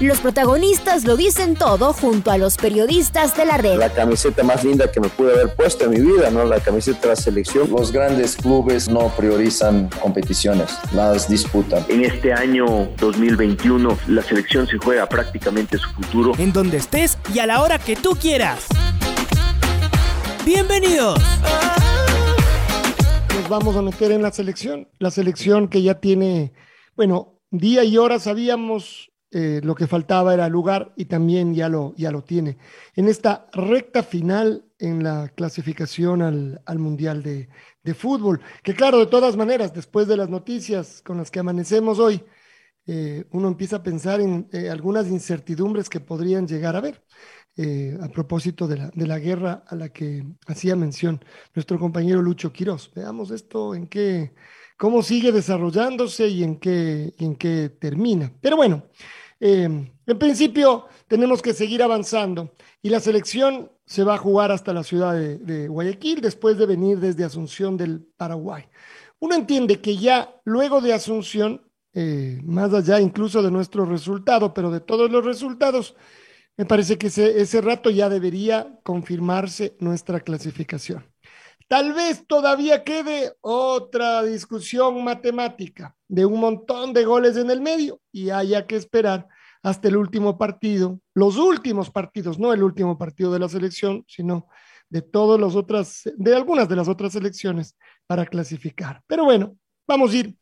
Los protagonistas lo dicen todo junto a los periodistas de la red. La camiseta más linda que me pude haber puesto en mi vida, ¿no? La camiseta de la selección. Los grandes clubes no priorizan competiciones, las disputan. En este año 2021 la selección se juega prácticamente su futuro. En donde estés y a la hora que tú quieras. Bienvenidos. Nos vamos a meter en la selección. La selección que ya tiene, bueno, día y hora sabíamos eh, lo que faltaba era lugar y también ya lo, ya lo tiene. En esta recta final en la clasificación al, al Mundial de, de, Fútbol, que claro, de todas maneras, después de las noticias con las que amanecemos hoy, eh, uno empieza a pensar en eh, algunas incertidumbres que podrían llegar a haber. a propósito de la, de la guerra a la que hacía mención nuestro compañero Lucho Quirós. Veamos esto en qué, cómo sigue desarrollándose y en qué, termina. Pero bueno, eh, en principio tenemos que seguir avanzando y la selección se va a jugar hasta la ciudad de, Guayaquil después de venir desde Asunción del Paraguay. Uno entiende que ya luego de Asunción, eh, más allá incluso de nuestro resultado, pero de todos los resultados, me parece que ese rato ya debería confirmarse nuestra clasificación. Tal vez todavía quede otra discusión matemática de un montón de goles en el medio y haya que esperar hasta el último partido, los últimos partidos, no el último partido de la selección, sino de todas las otras, de algunas de las otras selecciones para clasificar. Pero bueno, vamos a ir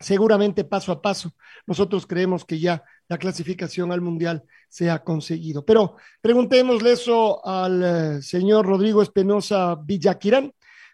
seguramente paso a paso. Nosotros creemos que ya la clasificación al Mundial se ha conseguido. Pero preguntémosle eso al eh, señor Rodrigo Espinosa Villaquirán,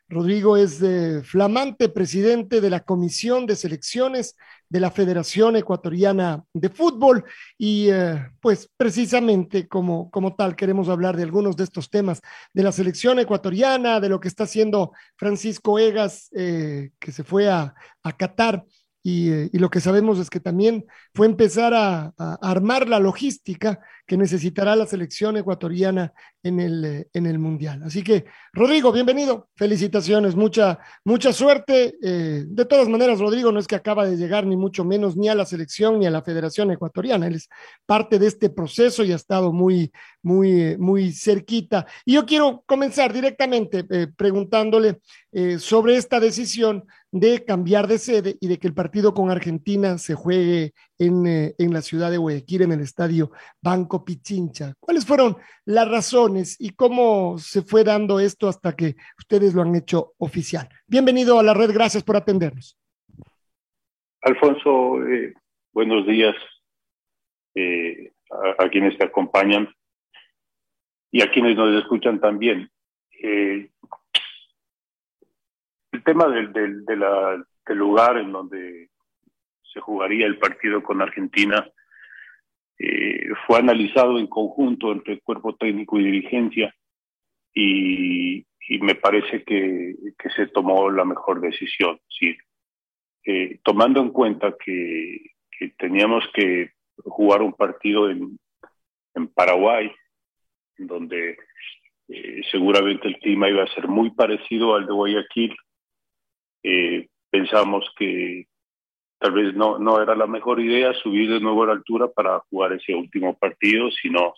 Rodrigo es flamante presidente de la Comisión de Selecciones de la Federación Ecuatoriana de Fútbol. Y eh, pues precisamente como, como tal queremos hablar de algunos de estos temas de la selección ecuatoriana, de lo que está haciendo Francisco Egas, eh, que se fue a, a Qatar eh, y, lo que sabemos es que también fue empezar a, armar la logística que necesitará la selección ecuatoriana en el, eh, en el Mundial. Así que, Rodrigo, bienvenido. Felicitaciones, mucha, mucha suerte. Eh, de todas maneras, Rodrigo no es que acaba de llegar ni mucho menos ni a la selección ni a la Federación Ecuatoriana. Él es parte de este proceso y ha estado muy, muy, muy cerquita. Y yo quiero comenzar directamente preguntándole sobre esta decisión de cambiar de sede y de que el partido con Argentina se juegue en, eh, en, la ciudad de Guayaquil, en el estadio Banco Pichincha. ¿Cuáles fueron las razones y cómo se fue dando esto hasta que ustedes lo han hecho oficial? Bienvenido a la red, gracias por atendernos. Alfonso, eh, buenos días eh, a, quienes te acompañan y a quienes nos escuchan también. El tema del, del, de la, lugar en donde se jugaría el partido con Argentina eh, fue analizado en conjunto entre el cuerpo técnico y dirigencia y, me parece que, se tomó la mejor decisión. Eh, tomando en cuenta que, teníamos que jugar un partido en, en Paraguay, donde eh, seguramente el clima iba a ser muy parecido al de Guayaquil, eh, pensamos que tal vez no, no era la mejor idea subir de nuevo a la altura para jugar ese último partido, sino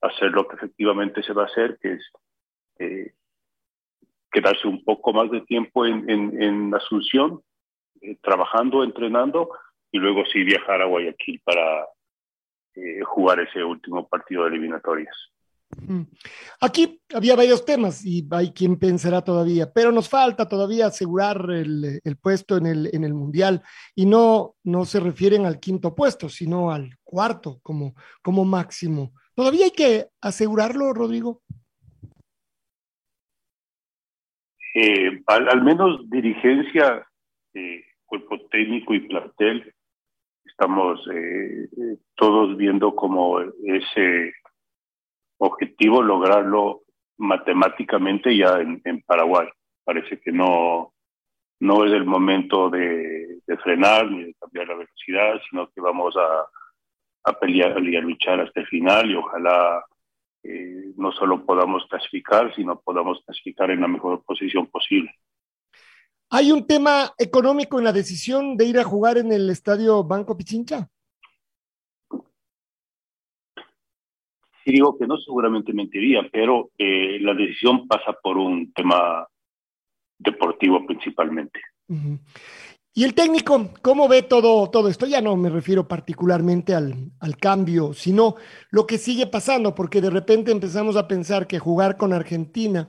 hacer lo que efectivamente se va a hacer, que es eh, quedarse un poco más de tiempo en, en, en Asunción, eh, trabajando, entrenando, y luego sí viajar a Guayaquil para eh, jugar ese último partido de eliminatorias. Aquí había varios temas y hay quien pensará todavía, pero nos falta todavía asegurar el, el, puesto en el, en el Mundial y no, no se refieren al quinto puesto, sino al cuarto como, como máximo. ¿Todavía hay que asegurarlo, Rodrigo? Eh, al, al, menos dirigencia, eh, cuerpo técnico y plantel, estamos eh, todos viendo como ese objetivo lograrlo matemáticamente ya en, Paraguay. Parece que no, no es el momento de, frenar ni de cambiar la velocidad, sino que vamos a, a pelear y a luchar hasta el final y ojalá eh, no solo podamos clasificar, sino podamos clasificar en la mejor posición posible. ¿Hay un tema económico en la decisión de ir a jugar en el estadio Banco Pichincha? Si digo que no, seguramente mentiría, pero eh, la decisión pasa por un tema deportivo principalmente. Y el técnico, ¿cómo ve todo, todo esto? Ya no me refiero particularmente al, al, cambio, sino lo que sigue pasando, porque de repente empezamos a pensar que jugar con Argentina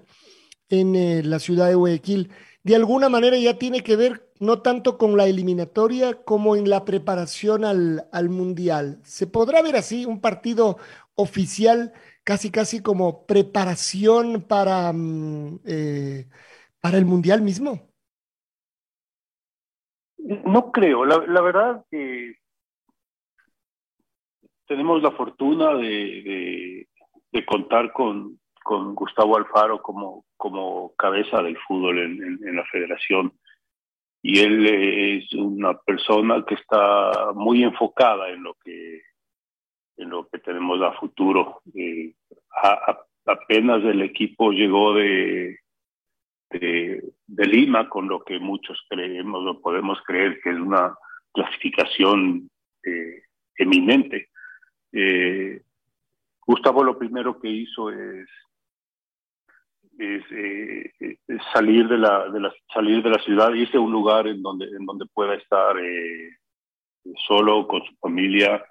en eh, la ciudad de Guayaquil de alguna manera ya tiene que ver no tanto con la eliminatoria como en la preparación al, al Mundial. ¿Se podrá ver así un partido oficial casi casi como preparación para, mm, eh, para el Mundial mismo? No creo, la, verdad que tenemos la fortuna de, de contar con, con Gustavo Alfaro como, como cabeza del fútbol en, la federación. Y él es una persona que está muy enfocada en lo que, en lo que tenemos a futuro. Eh, apenas el equipo llegó de, de, Lima, con lo que muchos creemos o podemos creer que es una clasificación eh, eminente. Eh, Gustavo lo primero que hizo es eh, es, salir de la, de la, salir de la ciudad irse a un lugar en donde en donde pueda estar eh, solo con su familia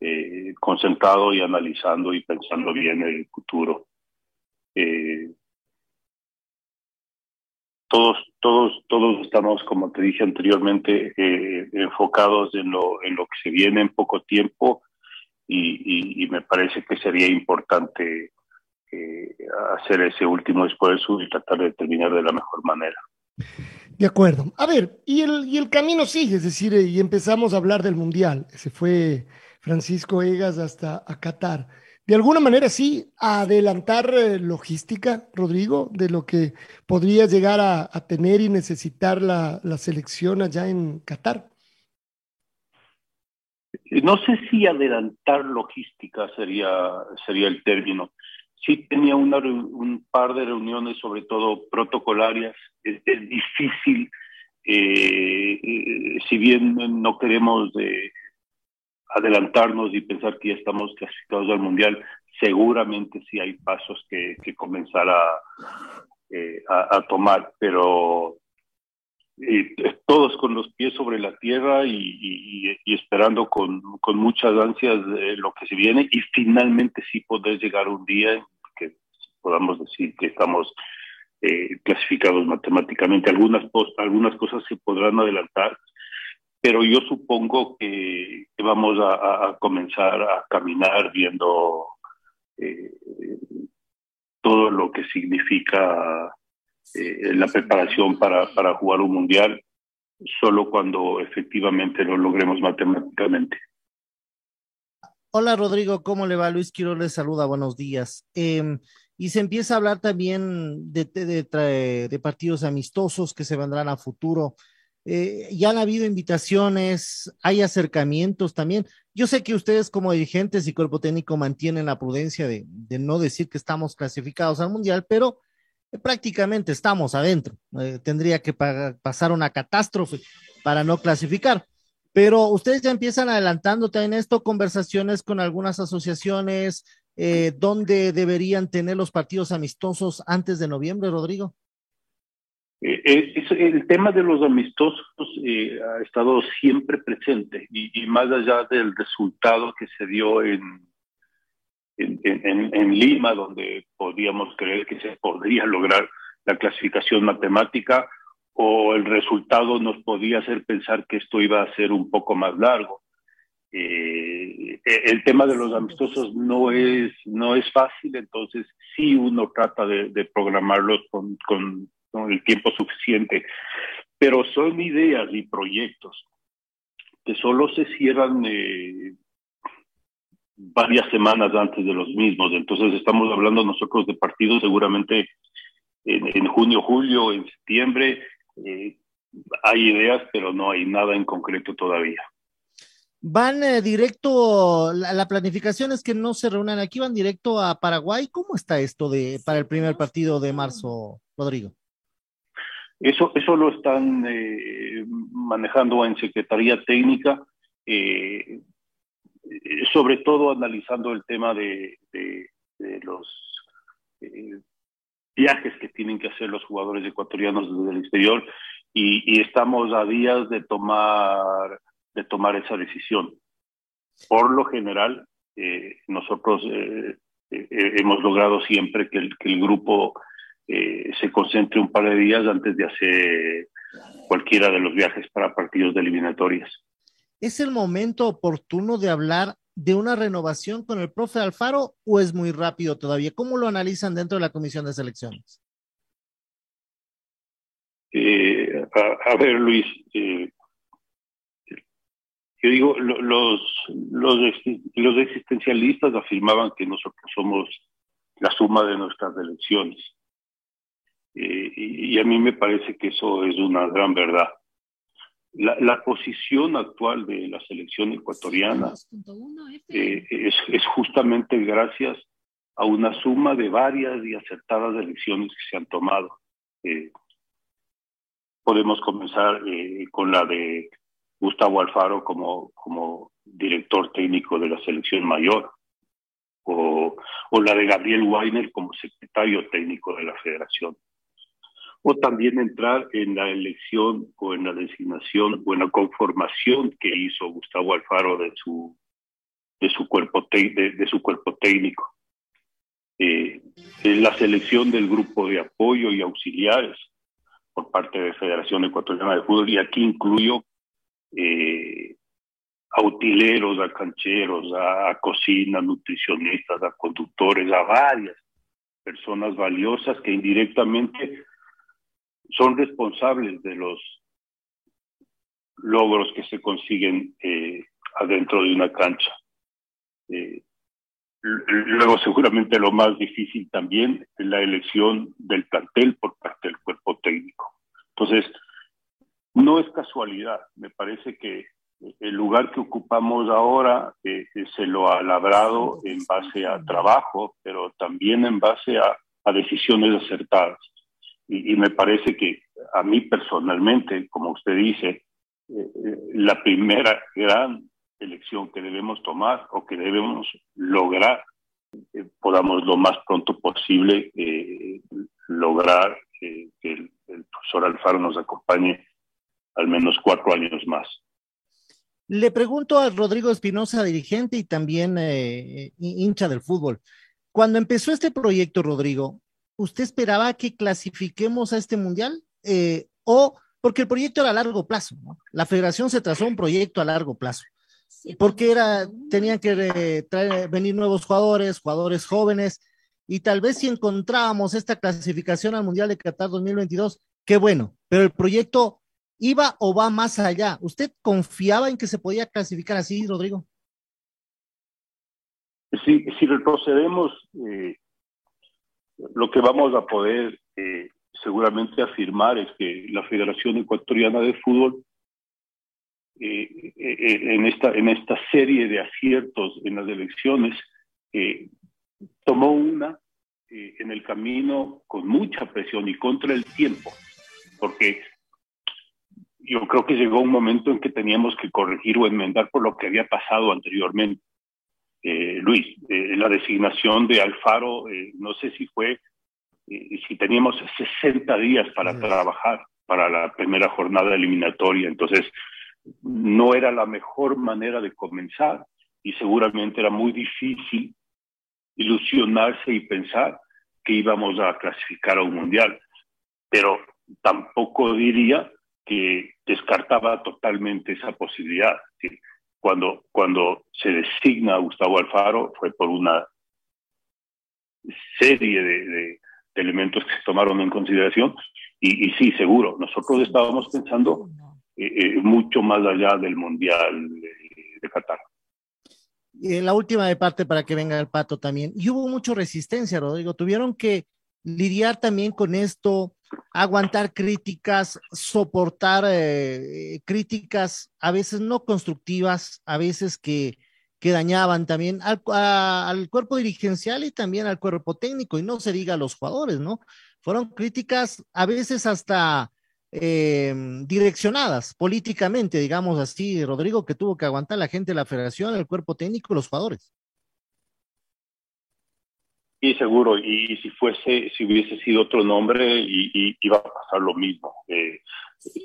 eh, concentrado y analizando y pensando bien el futuro todos todos todos estamos como te dije anteriormente enfocados en lo en lo que se viene en poco tiempo y, y me parece que sería importante eh, hacer ese último esfuerzo y tratar de terminar de la mejor manera. De acuerdo. A ver, y el, y el camino sigue, es decir, eh, y empezamos a hablar del Mundial. Se fue Francisco Egas hasta a Qatar. De alguna manera sí, adelantar eh, logística, Rodrigo, de lo que podría llegar a, tener y necesitar la, la, selección allá en Qatar. No sé si adelantar logística sería, sería el término sí tenía una, un par de reuniones, sobre todo protocolarias. Es, difícil, eh, eh, si bien no queremos eh, adelantarnos y pensar que ya estamos clasificados al Mundial, seguramente sí hay pasos que, que comenzar a, a, tomar, pero todos con los pies sobre la tierra y, esperando con, con, muchas ansias lo que se viene y finalmente sí poder llegar un día que podamos decir que estamos eh, clasificados matemáticamente. Algunas, algunas cosas se podrán adelantar, pero yo supongo que, vamos a, comenzar a caminar viendo eh, todo lo que significa eh, la preparación para, jugar un mundial, solo cuando efectivamente lo logremos matemáticamente. Hola Rodrigo, ¿cómo le va? Luis Quiero le saluda, buenos días. Em, y se empieza a hablar también de, de, partidos amistosos que se vendrán a futuro. Eh, ya han habido invitaciones, hay acercamientos también. Yo sé que ustedes como dirigentes y cuerpo técnico mantienen la prudencia de, no decir que estamos clasificados al Mundial, pero prácticamente estamos adentro. Eh, tendría que pasar una catástrofe para no clasificar. Pero ustedes ya empiezan adelantando también esto, conversaciones con algunas asociaciones, eh, ¿dónde deberían tener los partidos amistosos antes de noviembre, Rodrigo? Eh, eh, el tema de los amistosos ha estado siempre presente y, más allá del resultado que se dio en, en, en, Lima, donde podíamos creer que se podría lograr la clasificación matemática, o el resultado nos podía hacer pensar que esto iba a ser un poco más largo. Eh, el tema de los amistosos no es, no es fácil, entonces sí uno trata de, programarlos con, con, el tiempo suficiente, pero son ideas y proyectos que solo se cierran eh, varias semanas antes de los mismos. Entonces estamos hablando nosotros de partidos seguramente en, junio, julio, en septiembre. Eh, hay ideas, pero no hay nada en concreto todavía. Van eh, directo, la, planificación es que no se reúnan aquí, van directo a Paraguay. ¿Cómo está esto de para el primer partido de marzo, Rodrigo? Eso, eso lo están eh, manejando en Secretaría Técnica, eh, sobre todo analizando el tema de, de, los viajes que tienen que hacer los jugadores ecuatorianos desde el exterior y, y estamos a días de tomar de tomar esa decisión. Por lo general, eh, nosotros eh, eh, hemos logrado siempre que el, que el grupo se concentre un par de días antes de hacer cualquiera de los viajes para partidos de eliminatorias. ¿Es el momento oportuno de hablar de una renovación con el profe Alfaro o es muy rápido todavía? ¿Cómo lo analizan dentro de la comisión de selecciones? a, ver, Luis, yo digo, los, los, los existencialistas afirmaban que nosotros somos la suma de nuestras elecciones. Eh, y, a mí me parece que eso es una gran verdad. La, la posición actual de la selección ecuatoriana eh, es, es, justamente gracias a una suma de varias y acertadas elecciones que se han tomado. Eh, podemos comenzar con la de Gustavo Alfaro como, como director técnico de la selección mayor, o, o la de Gabriel Weiner como secretario técnico de la federación. O también entrar en la elección o en la designación o en la conformación que hizo Gustavo Alfaro de su, de su, cuerpo, de, su cuerpo técnico. Eh, en la selección del grupo de apoyo y auxiliares por parte de Federación Ecuatoriana de Fútbol, y aquí incluyo eh, a utileros, a cancheros, a, cocina, nutricionistas, a conductores, a varias personas valiosas que indirectamente son responsables de los logros que se consiguen eh, adentro de una cancha. Eh, luego, seguramente lo más difícil también es la elección del cartel por parte del cuerpo técnico. Entonces, no es casualidad, me parece que el lugar que ocupamos ahora eh, se lo ha labrado en base a trabajo, pero también en base a, decisiones acertadas. Y, me parece que a mí personalmente, como usted dice, eh, la primera gran elección que debemos tomar o que debemos lograr, podamos lo más pronto posible lograr que el, profesor Alfaro nos acompañe al menos cuatro años más. Le pregunto a Rodrigo Espinosa, dirigente y también eh, hincha del fútbol. Cuando empezó este proyecto, Rodrigo, ¿usted esperaba que clasifiquemos a este mundial? Eh, o porque el proyecto era a largo plazo, ¿no? La federación se trazó un proyecto a largo plazo. Porque era, tenían que eh, traer, venir nuevos jugadores, jugadores jóvenes, y tal vez si encontrábamos esta clasificación al Mundial de Qatar 2022, qué bueno, pero el proyecto ¿Iba o va más allá? ¿Usted confiaba en que se podía clasificar así, Rodrigo? Si, si retrocedemos, eh, lo que vamos a poder eh, seguramente afirmar es que la Federación Ecuatoriana de Fútbol, eh, en, esta, en esta serie de aciertos en las elecciones, tomó una en el camino con mucha presión y contra el tiempo, porque yo creo que llegó un momento en que teníamos que corregir o enmendar por lo que había pasado anteriormente. Eh, Luis, eh, la designación de Alfaro, eh, no sé si fue, si teníamos 60 días para trabajar para la primera jornada eliminatoria, entonces no era la mejor manera de comenzar y seguramente era muy difícil ilusionarse y pensar que íbamos a clasificar a un mundial, pero tampoco diría que descartaba totalmente esa posibilidad. Cuando, cuando se designa a Gustavo Alfaro fue por una serie de, elementos que se tomaron en consideración y, sí, seguro, nosotros estábamos pensando eh, eh, mucho más allá del Mundial de, Qatar. la última de parte para que venga el pato también. Y hubo mucha resistencia, Rodrigo. Tuvieron que lidiar también con esto, aguantar críticas, soportar eh, críticas a veces no constructivas, a veces que, que dañaban también al, al, cuerpo dirigencial y también al cuerpo técnico, y no se diga a los jugadores, ¿no? Fueron críticas a veces hasta eh, direccionadas políticamente, digamos así, Rodrigo, que tuvo que aguantar la gente de la federación, el cuerpo técnico los jugadores. Y seguro, y, si fuese, si hubiese sido otro nombre, y, iba a pasar lo mismo. Eh,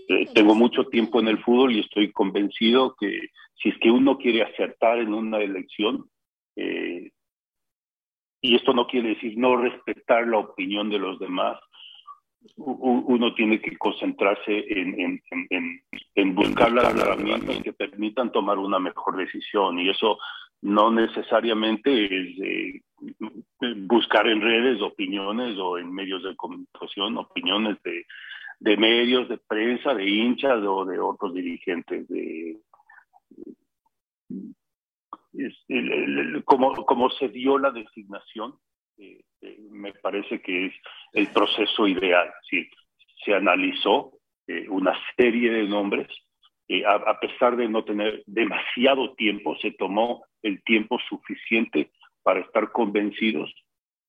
eh, tengo mucho tiempo en el fútbol y estoy convencido que si es que uno quiere acertar en una elección, eh, y esto no quiere decir no respetar la opinión de los demás, uno tiene que concentrarse en, en, buscar las herramientas que permitan tomar una mejor decisión y eso no necesariamente es eh, buscar en redes opiniones o en medios de comunicación opiniones de, de medios, de prensa, de hinchas o de otros dirigentes. De, como, como se dio la designación, eh, eh, me parece que es el proceso ideal. ¿sí? Se analizó eh, una serie de nombres, a, a, pesar de no tener demasiado tiempo, se tomó el tiempo suficiente para estar convencidos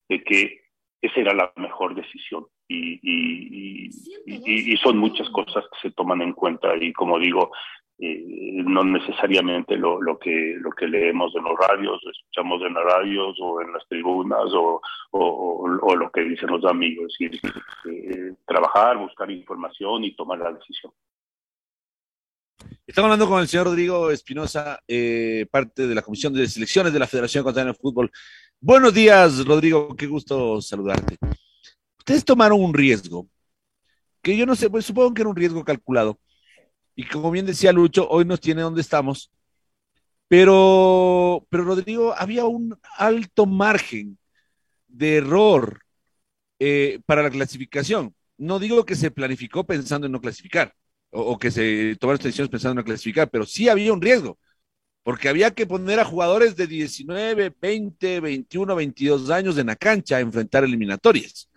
de que esa era la mejor decisión. Y, y, y, y, son muchas cosas que se toman en cuenta. Y como digo, eh, no necesariamente lo, lo, que, lo que leemos en los radios, escuchamos en las radios o en las tribunas o, o, o lo que dicen los amigos. Es decir, eh, trabajar, buscar información y tomar la decisión. Estamos hablando con el señor Rodrigo Espinosa, eh, parte de la Comisión de Selecciones de la Federación Ecuatoriana de Fútbol. Buenos días, Rodrigo, qué gusto saludarte. Ustedes tomaron un riesgo, que yo no sé, pues supongo que era un riesgo calculado, y como bien decía Lucho, hoy nos tiene donde estamos. Pero, pero Rodrigo, había un alto margen de error eh, para la clasificación. No digo que se planificó pensando en no clasificar o, o que se tomaron decisiones pensando en clasificar, pero sí había un riesgo, porque había que poner a jugadores de 19, 20, 21, 22 años en la cancha a enfrentar eliminatorias.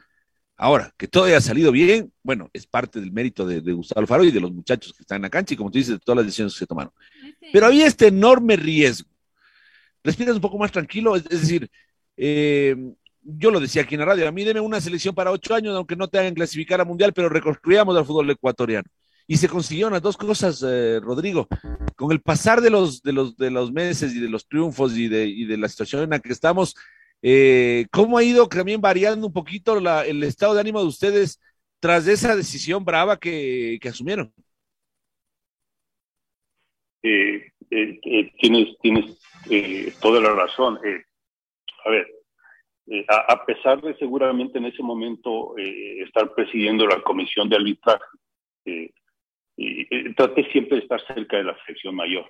Ahora, que todo haya salido bien, bueno, es parte del mérito de, de, Gustavo Alfaro y de los muchachos que están en la cancha y como tú dices, de todas las decisiones que se tomaron. Pero había este enorme riesgo. Respiras un poco más tranquilo, es, es decir, eh, yo lo decía aquí en la radio, a mí deme una selección para ocho años, aunque no te hagan clasificar a mundial, pero reconstruyamos al fútbol ecuatoriano. Y se consiguieron las dos cosas, eh, Rodrigo. Con el pasar de los, de, los, de los meses y de los triunfos y de, y de la situación en la que estamos, eh, ¿Cómo ha ido también variando un poquito la, el estado de ánimo de ustedes tras esa decisión brava que, que asumieron? Eh, eh, eh tienes tienes eh, toda la razón. a ver, a, a, pesar de seguramente en ese momento estar presidiendo la comisión de arbitraje, traté siempre de estar cerca de la sección mayor,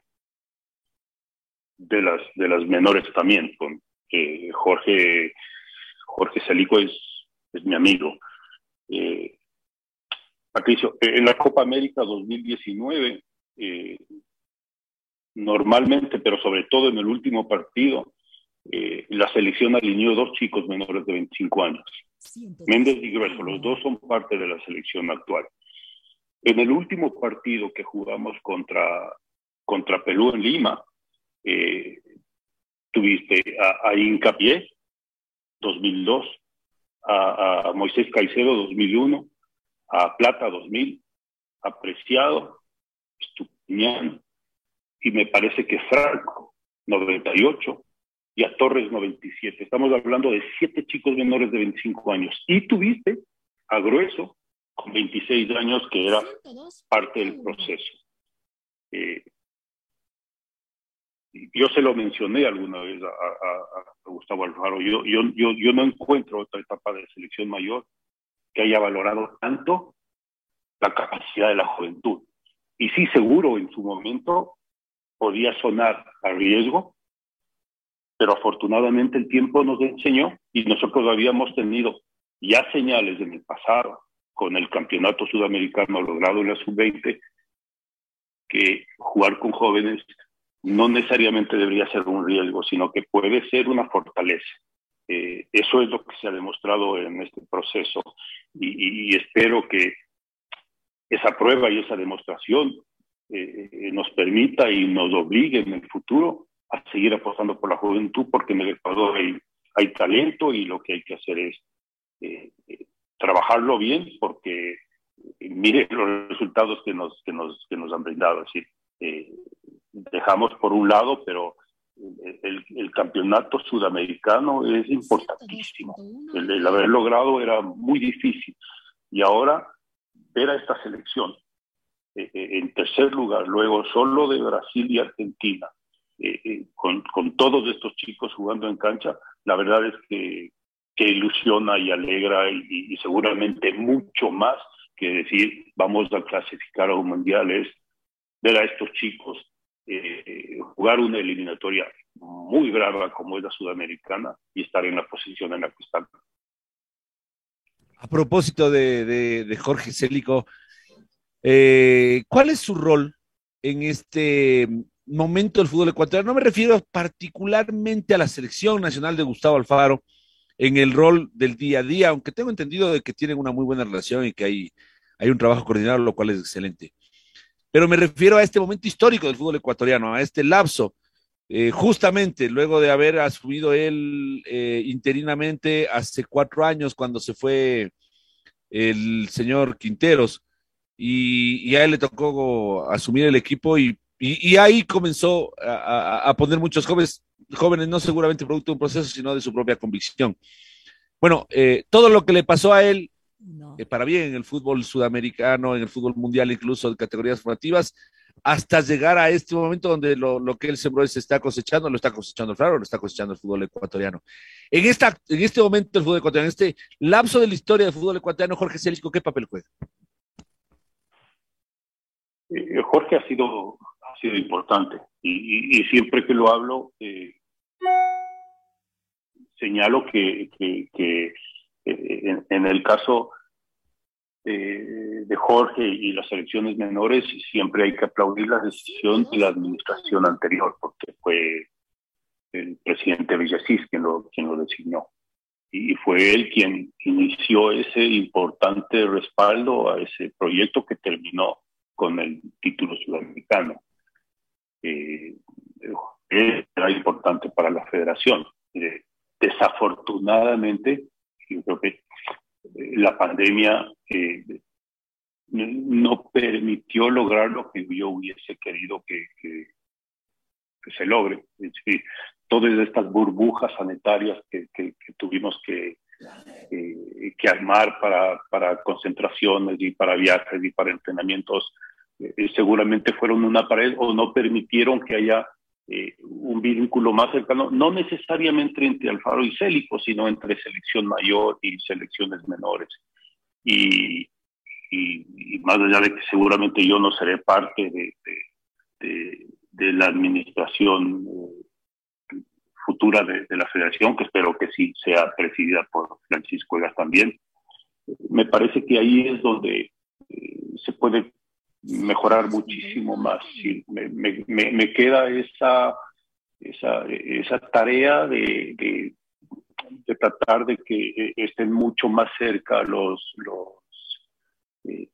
de las, de las menores también, con, eh, Jorge, Jorge Salico es, es mi amigo. Eh, Patricio, en la Copa América 2019, eh, normalmente, pero sobre todo en el último partido, eh, la selección alineó dos chicos menores de 25 años. Méndez y Grueso, los dos son parte de la selección actual. En el último partido que jugamos contra, contra Perú en Lima, eh, tuviste a, Incapié, 2002, a, Moisés Caicedo, 2001, a Plata, 2000, a Preciado, Estupiñán, y me parece que Franco, 98, y a Torres, 97. Estamos hablando de siete chicos menores de 25 años. Y tuviste a Grueso, con 26 años, que era parte del proceso. Eh, yo se lo mencioné alguna vez a, a, a Gustavo Alfaro, yo, yo, yo, yo, no encuentro otra etapa de selección mayor que haya valorado tanto la capacidad de la juventud. Y sí, seguro, en su momento podía sonar a riesgo, pero afortunadamente el tiempo nos enseñó y nosotros habíamos tenido ya señales en el pasado con el campeonato sudamericano logrado en la sub-20 que jugar con jóvenes no necesariamente debería ser un riesgo, sino que puede ser una fortaleza. Eh, eso es lo que se ha demostrado en este proceso y, y espero que esa prueba y esa demostración eh, nos permita y nos obligue en el futuro a seguir apostando por la juventud, porque en el Ecuador hay, hay talento y lo que hay que hacer es trabajarlo bien, porque mire los resultados que nos, que nos, que nos han brindado. Es decir, eh, dejamos por un lado, pero el, el, campeonato sudamericano es importantísimo. El, el, haber logrado era muy difícil. Y ahora ver a esta selección eh, eh en tercer lugar, luego solo de Brasil y Argentina, eh, eh, con, con, todos estos chicos jugando en cancha, la verdad es que, que ilusiona y alegra y, seguramente mucho más que decir vamos a clasificar a un mundial es ver a estos chicos eh, jugar una eliminatoria muy brava como es la sudamericana y estar en la posición en la que están. A propósito de Jorge Célico, eh, ¿cuál es su rol en este momento del fútbol ecuatoriano? No me refiero particularmente a la selección nacional de Gustavo Alfaro en el rol del día a día, aunque tengo entendido de que tienen una muy buena relación y que hay, hay un trabajo coordinado, lo cual es excelente. Pero me refiero a este momento histórico del fútbol ecuatoriano, a este lapso, eh, justamente luego de haber asumido él eh, interinamente hace cuatro años cuando se fue el señor Quinteros y, a él le tocó asumir el equipo y, y, ahí comenzó a, poner muchos jóvenes, jóvenes, no seguramente producto de un proceso, sino de su propia convicción. Bueno, eh, todo lo que le pasó a él no. eh, para bien en el fútbol sudamericano, en el fútbol mundial, incluso de categorías formativas, hasta llegar a este momento donde lo, lo, que él sembró se está cosechando, lo está cosechando el Flaro, lo está cosechando el fútbol ecuatoriano. En, esta, en este momento el fútbol ecuatoriano, en este lapso de la historia del fútbol ecuatoriano, Jorge Célico, ¿qué papel juega? Eh, Jorge ha sido, importante y, siempre que lo hablo, eh, señalo que, eh, en, en, el caso eh, de Jorge y las elecciones menores, siempre hay que aplaudir la decisión de la administración anterior, porque fue el presidente Villasís quien lo, quien lo designó. Y fue él quien inició ese importante respaldo a ese proyecto que terminó con el título sudamericano. Eh, era importante para la federación. Eh, desafortunadamente, yo creo que la pandemia eh, no permitió lograr lo que yo hubiese querido que, se logre. Es decir, todas estas burbujas sanitarias que, tuvimos que, eh, que armar para, para concentraciones y para viajes y para entrenamientos, eh, seguramente fueron una pared o no permitieron que haya eh, un vínculo más cercano, no necesariamente entre Alfaro y Célico, sino entre selección mayor y selecciones menores. Y, y, y, más allá de que seguramente yo no seré parte de, de, de, de la administración eh, futura de, la federación, que espero que sí sea presidida por Francisco Egas también, me parece que ahí es donde eh, se puede mejorar muchísimo más. Sí, me, me, me, queda esa, esa, esa tarea de, de, de, tratar de que estén mucho más cerca los, los eh,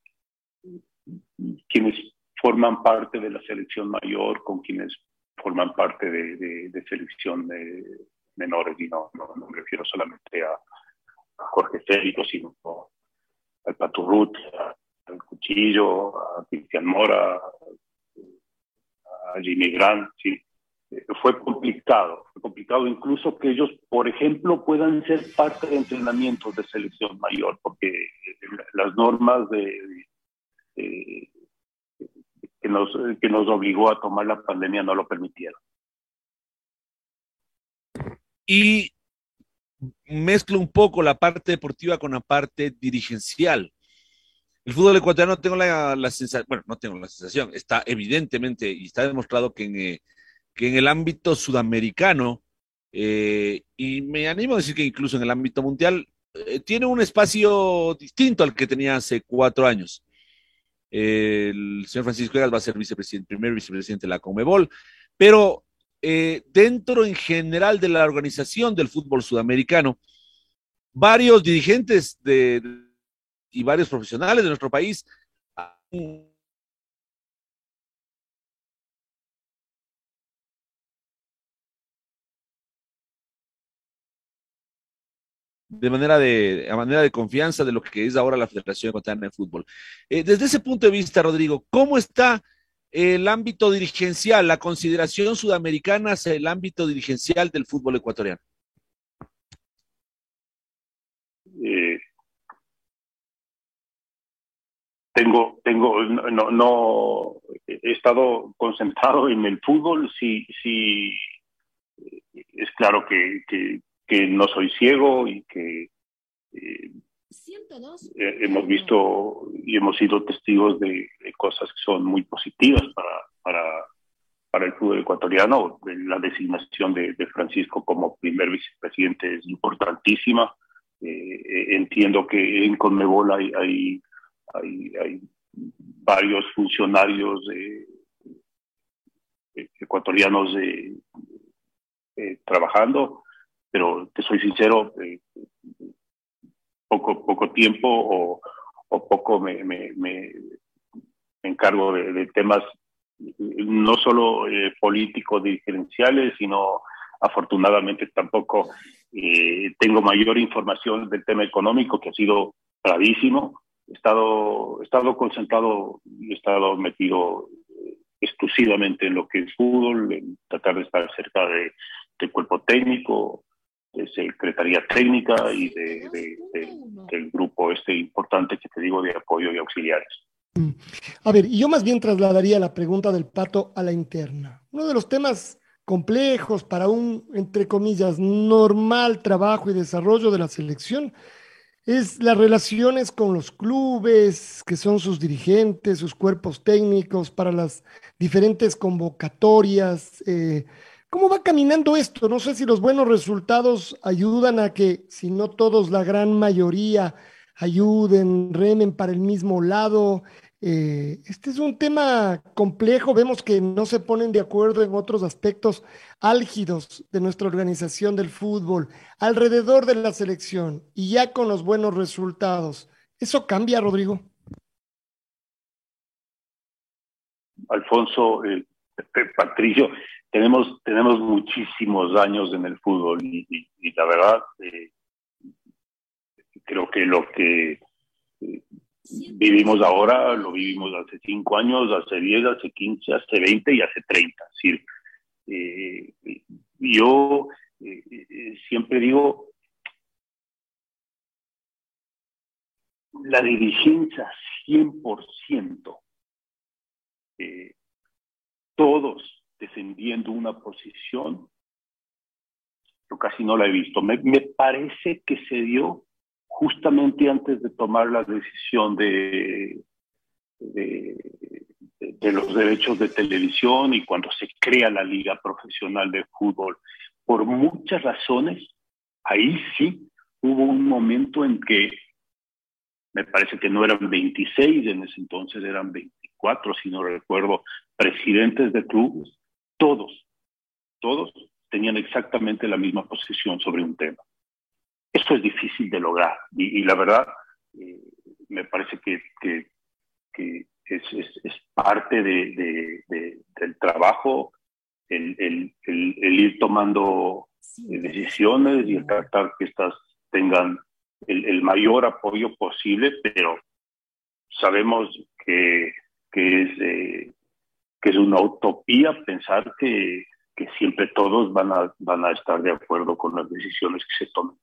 quienes forman parte de la selección mayor con quienes forman parte de, de, de selección de menores y no, no, no, me refiero solamente a, a Jorge Félix, sino al Paturrut, a al Cuchillo, a Cristian Mora, a Jimmy Grant, sí. Fue complicado, fue complicado incluso que ellos, por ejemplo, puedan ser parte de entrenamientos de selección mayor, porque las normas de, que, nos, que nos obligó a tomar la pandemia no lo permitieron. Y mezclo un poco la parte deportiva con la parte dirigencial el fútbol ecuatoriano tengo la, sensación, bueno, no tengo la sensación, está evidentemente y está demostrado que en, eh, que en el ámbito sudamericano, eh, y me animo a decir que incluso en el ámbito mundial, eh, tiene un espacio distinto al que tenía hace cuatro años. el señor Francisco Egas va a ser vicepresidente, primer vicepresidente de la Comebol, pero eh, dentro en general de la organización del fútbol sudamericano, varios dirigentes de, y varios profesionales de nuestro país de manera de, a manera de confianza de lo que es ahora la Federación Ecuatoriana de Fútbol. Eh, desde ese punto de vista, Rodrigo, ¿cómo está el ámbito dirigencial, la consideración sudamericana hacia el ámbito dirigencial del fútbol ecuatoriano? Eh, tengo, tengo, no, no, he estado concentrado en el fútbol, sí, sí, es claro que, que, que no soy ciego y que eh, hemos visto y hemos sido testigos de, cosas que son muy positivas para, para, para el fútbol ecuatoriano. La designación de, Francisco como primer vicepresidente es importantísima. Eh, entiendo que en Conmebol hay, hay, hay, varios funcionarios ecuatorianos trabajando pero te soy sincero, eh, poco, poco tiempo o, poco me, encargo de, temas no solo eh, políticos diferenciales, sino afortunadamente tampoco eh, tengo mayor información del tema económico que ha sido bravísimo. He estado, he estado concentrado y he estado metido exclusivamente en lo que es fútbol, en tratar de estar cerca de, del cuerpo técnico, de Secretaría Técnica y de, del grupo este importante que te digo de apoyo y auxiliares. Mm. A ver, yo más bien trasladaría la pregunta del pato a la interna. Uno de los temas complejos para un, entre comillas, normal trabajo y desarrollo de la selección es las relaciones con los clubes, que son sus dirigentes, sus cuerpos técnicos, para las diferentes convocatorias. Eh, ¿Cómo va caminando esto? No sé si los buenos resultados ayudan a que, si no todos, la gran mayoría ayuden, remen para el mismo lado. Eh, este es un tema complejo. Vemos que no se ponen de acuerdo en otros aspectos álgidos de nuestra organización del fútbol, alrededor de la selección y ya con los buenos resultados. ¿Eso cambia, Rodrigo? Alfonso, eh, Patricio, tenemos, tenemos muchísimos años en el fútbol y, la verdad eh, creo que lo que eh, vivimos ahora lo vivimos hace cinco años, hace diez, hace quince, hace veinte y hace treinta. Es decir, eh, yo siempre digo, la dirigencia 100%, todos defendiendo una posición, yo casi no la he visto. Me, parece que se dio justamente antes de tomar la decisión de, de, los derechos de televisión y cuando se crea la Liga Profesional de Fútbol. Por muchas razones, ahí sí hubo un momento en que me parece que no eran 26, en ese entonces eran 24, si no recuerdo, presidentes de clubes todos, todos tenían exactamente la misma posición sobre un tema. Esto es difícil de lograr y, la verdad eh, me parece que, es, parte de, del trabajo el, ir tomando decisiones y el tratar que estas tengan el, mayor apoyo posible, pero sabemos que, que es eh, que es una utopía pensar que, siempre todos van a, van a estar de acuerdo con las decisiones que se tomen.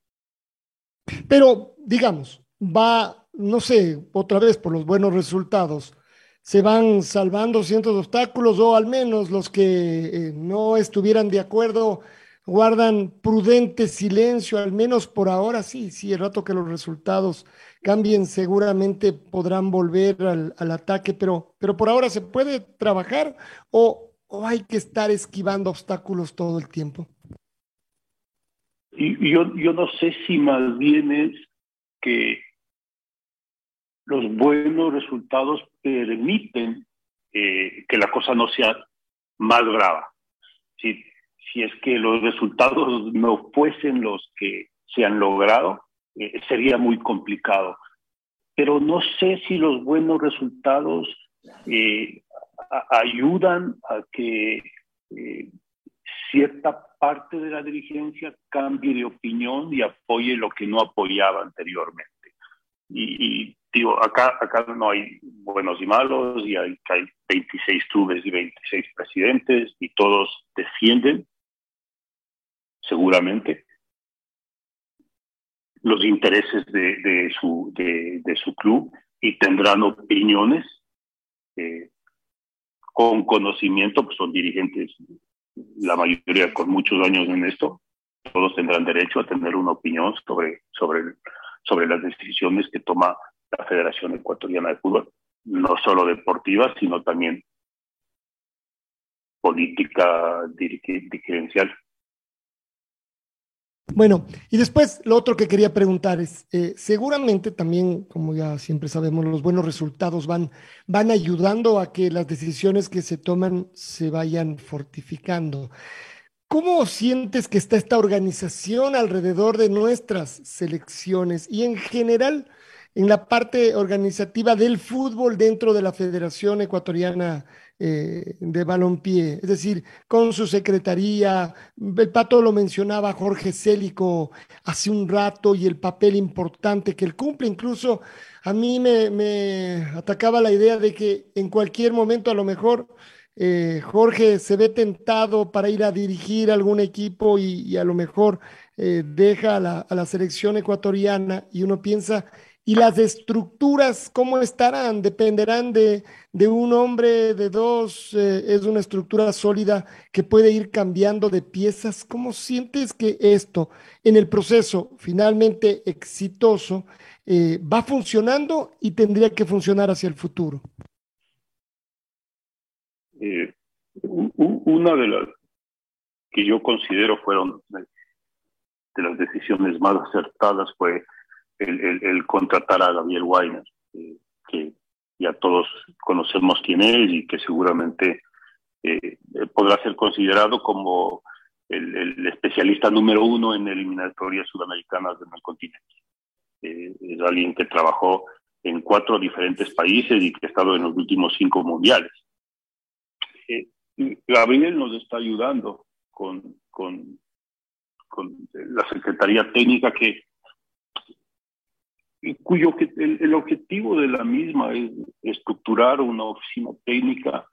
Pero, digamos, va, no sé, otra vez por los buenos resultados, se van salvando cientos de obstáculos o al menos los que eh, no estuvieran de acuerdo guardan prudente silencio, al menos por ahora sí, sí, el rato que los resultados cambien, seguramente podrán volver al, ataque, pero, pero por ahora se puede trabajar o, hay que estar esquivando obstáculos todo el tiempo. Yo, yo no sé si más bien es que los buenos resultados permiten eh, que la cosa no sea más brava. si, si es que los resultados no fuesen los que se han logrado, eh, sería muy complicado. Pero no sé si los buenos resultados eh, ayudan a que cierta parte de la dirigencia cambie de opinión y apoye lo que no apoyaba anteriormente. Y, digo, acá, acá no hay buenos y malos, y hay, hay 26 clubes y 26 presidentes, y todos defienden, seguramente, los intereses de, su club y tendrán opiniones eh, con conocimiento, pues son dirigentes, la mayoría con muchos años en esto, todos tendrán derecho a tener una opinión sobre, sobre, sobre las decisiones que toma la Federación Ecuatoriana de Fútbol, no solo deportiva, sino también política dirigencial. Bueno, y después lo otro que quería preguntar es, eh, seguramente también, como ya siempre sabemos, los buenos resultados van, van ayudando a que las decisiones que se toman se vayan fortificando. ¿Cómo sientes que está esta organización alrededor de nuestras selecciones y en general en la parte organizativa del fútbol dentro de la Federación Ecuatoriana eh, de balompié, es decir, con su secretaría. El pato lo mencionaba Jorge Célico hace un rato y el papel importante que él cumple. Incluso a mí me, atacaba la idea de que en cualquier momento a lo mejor eh, Jorge se ve tentado para ir a dirigir algún equipo y, a lo mejor eh, deja a la, a la selección ecuatoriana y uno piensa y las estructuras, ¿cómo estarán? Dependerán de, de un hombre, de dos, eh, es una estructura sólida que puede ir cambiando de piezas. ¿Cómo sientes que esto, en el proceso finalmente exitoso, eh, va funcionando y tendría que funcionar hacia el futuro? Eh, una de las que yo considero fueron de las decisiones más acertadas fue el, contratar a Gabriel Weiner, eh, que ya todos conocemos quién es y que seguramente eh, podrá ser considerado como el, especialista número uno en eliminatorias sudamericanas del continente. Eh, es alguien que trabajó en cuatro diferentes países y que ha estado en los últimos cinco mundiales. Gabriel nos está ayudando con, con la Secretaría Técnica que cuyo el, objetivo de la misma es estructurar una oficina técnica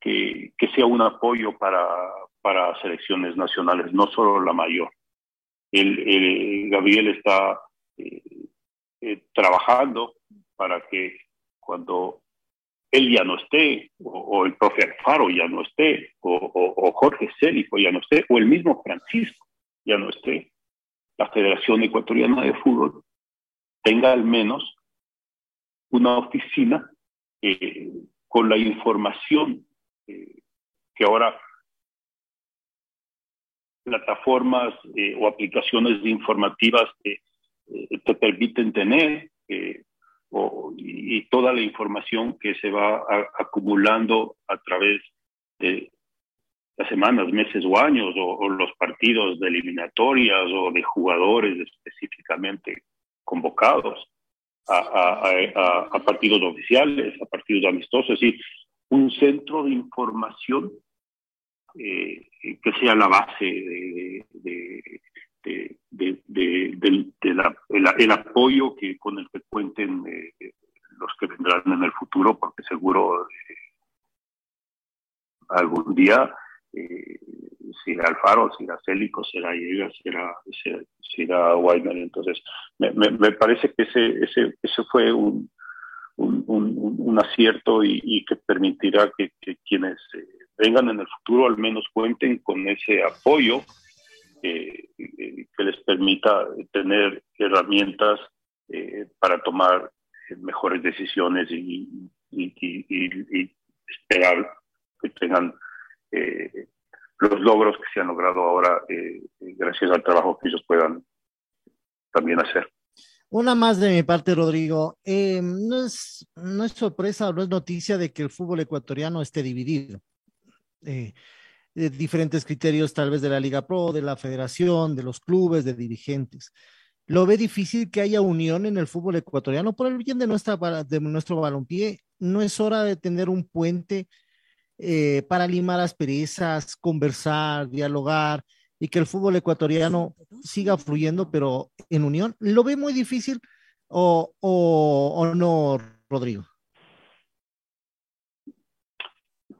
que, que sea un apoyo para, para selecciones nacionales, no solo la mayor. El, Gabriel está eh, eh, trabajando para que cuando él ya no esté, o, el profe Alfaro ya no esté, o, o, Jorge Célico ya no esté, o el mismo Francisco ya no esté, la Federación Ecuatoriana de Fútbol tenga al menos una oficina eh, con la información eh, que ahora plataformas eh, o aplicaciones informativas te permiten tener y, toda la información que se va acumulando a través de las semanas, meses o años, o, los partidos de eliminatorias o de jugadores específicamente convocados a, partidos oficiales, a partidos amistosos, es decir, un centro de información eh, que sea la base de, el, apoyo que con el que cuenten eh, los que vendrán en el futuro, porque seguro eh, algún día será Alfaro, será Célico, será Llega, será, será, Weiner. Entonces, me, me, parece que ese, ese, ese fue un, un, un, acierto y, que permitirá que, quienes eh, vengan en el futuro al menos cuenten con ese apoyo eh, que les permita tener herramientas eh, para tomar mejores decisiones y, y esperar que tengan eh, los logros que se han logrado ahora eh, gracias al trabajo que ellos puedan también hacer. Una más de mi parte, Rodrigo. Eh, no, es, no es sorpresa no es noticia de que el fútbol ecuatoriano esté dividido. Eh, eh, diferentes criterios tal vez de la Liga Pro, de la federación, de los clubes, de dirigentes. ¿Lo ve difícil que haya unión en el fútbol ecuatoriano por el bien de, nuestra, de nuestro balompié? ¿No es hora de tener un puente eh, para limar asperezas, conversar, dialogar y que el fútbol ecuatoriano siga fluyendo, pero en unión? ¿Lo ve muy difícil o, no, Rodrigo?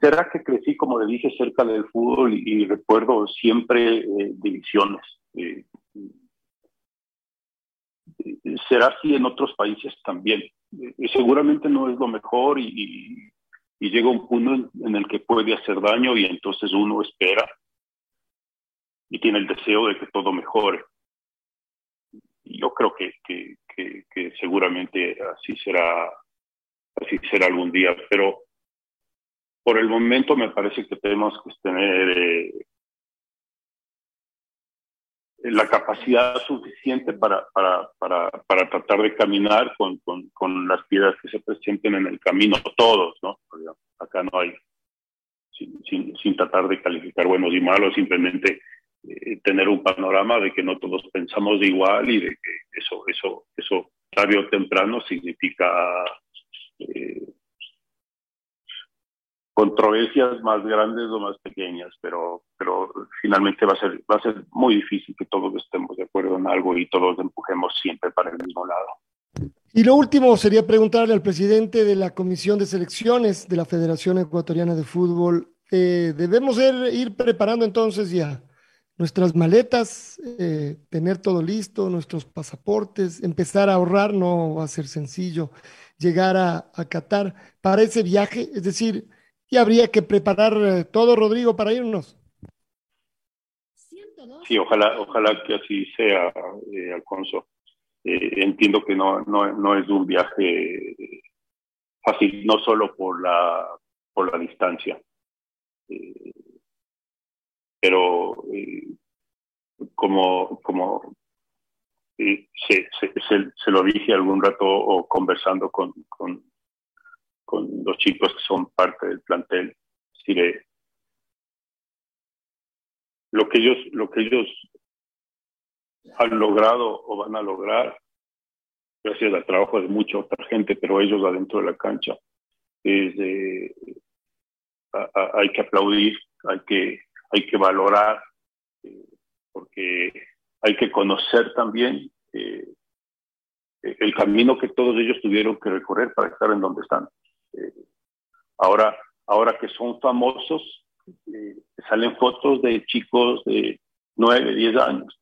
será que crecí, como le dije, cerca del fútbol y, recuerdo siempre eh, divisiones. Eh, será así en otros países también. Seguramente no es lo mejor y, y llega un punto en, el que puede hacer daño y entonces uno espera y tiene el deseo de que todo mejore. Yo creo que, que, que, que seguramente así será, así será algún día, pero por el momento me parece que tenemos que tener eh, la capacidad suficiente para, para, para, para tratar de caminar con, con, con, las piedras que se presenten en el camino, todos, ¿no? Acá no hay, sin, sin, sin tratar de calificar buenos y malos, simplemente eh, tener un panorama de que no todos pensamos de igual y de que eso, eso, eso tarde o temprano significa eh, controversias más grandes o más pequeñas, pero, pero finalmente va a, ser, va a ser muy difícil que todos estemos de acuerdo en algo y todos empujemos siempre para el mismo lado. Y lo último sería preguntarle al presidente de la Comisión de Selecciones de la Federación Ecuatoriana de Fútbol, eh, debemos ir, preparando entonces ya nuestras maletas, eh, tener todo listo, nuestros pasaportes, empezar a ahorrar, no va a ser sencillo llegar a, a Qatar para ese viaje, es decir, y habría que preparar eh, todo, Rodrigo, para irnos. Sí, ojalá, ojalá que así sea, eh, Alfonso. Eh, entiendo que no, no, no, es un viaje fácil, no solo por la, por la distancia, eh, pero eh, como, como se, se, se, se, lo dije algún rato o conversando con, con con los chicos que son parte del plantel. Lo que ellos, lo que ellos han logrado o van a lograr, gracias al trabajo de mucha otra gente, pero ellos adentro de la cancha, es de, a, a, hay que aplaudir, hay que, hay que valorar, eh, porque hay que conocer también eh, el camino que todos ellos tuvieron que recorrer para estar en donde están. Eh, ahora, ahora que son famosos, eh, salen fotos de chicos de 9, 10 años.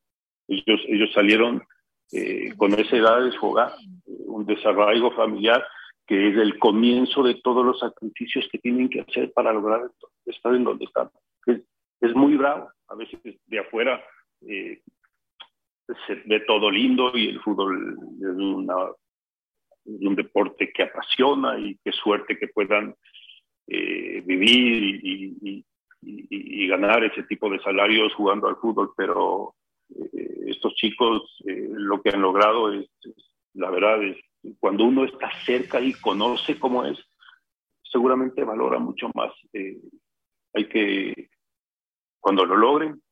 Ellos, ellos salieron eh, con esa edad de jugar, un desarrollo familiar que es el comienzo de todos los sacrificios que tienen que hacer para lograr estar en donde están. Es, es muy bravo, a veces de afuera eh, se ve todo lindo y el fútbol es una un deporte que apasiona y qué suerte que puedan eh, vivir y, ganar ese tipo de salarios jugando al fútbol, pero eh, estos chicos eh, lo que han logrado es, la verdad, es cuando uno está cerca y conoce cómo es, seguramente valora mucho más. Hay que, cuando lo logren,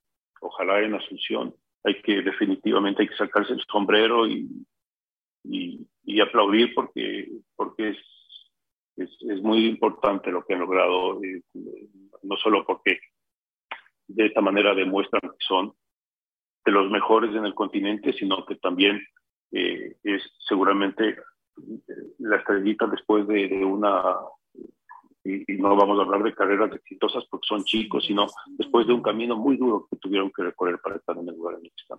ojalá en Asunción, hay que definitivamente hay que sacarse el sombrero y, y aplaudir porque, porque es, es, muy importante lo que han logrado, eh, no solo porque de esta manera demuestran que son de los mejores en el continente, sino que también eh, es seguramente la estrellita después de, de una, y, y, no vamos a hablar de carreras exitosas porque son chicos, sino después de un camino muy duro que tuvieron que recorrer para estar en el lugar en el que están.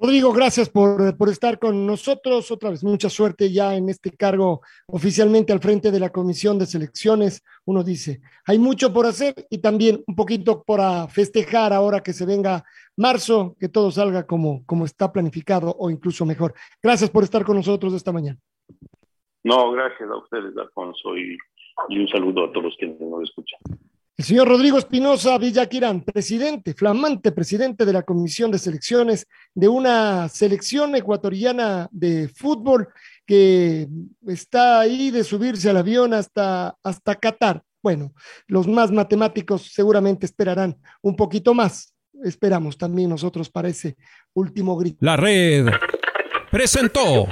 Rodrigo, gracias por, por, estar con nosotros. Otra vez, mucha suerte ya en este cargo oficialmente al frente de la Comisión de Selecciones. Uno dice, hay mucho por hacer y también un poquito para festejar ahora que se venga marzo, que todo salga como, como está planificado o incluso mejor. Gracias por estar con nosotros esta mañana. No, gracias a ustedes, Alfonso, y, y un saludo a todos los que nos escuchan. El señor Rodrigo Espinosa Villaquirán, presidente, flamante presidente de la Comisión de Selecciones de una selección ecuatoriana de fútbol que está ahí de subirse al avión hasta, hasta Qatar. Bueno, bueno, los más matemáticos seguramente esperarán un poquito más. Esperamos también nosotros para ese último grito. La red presentó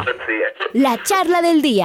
La charla del día.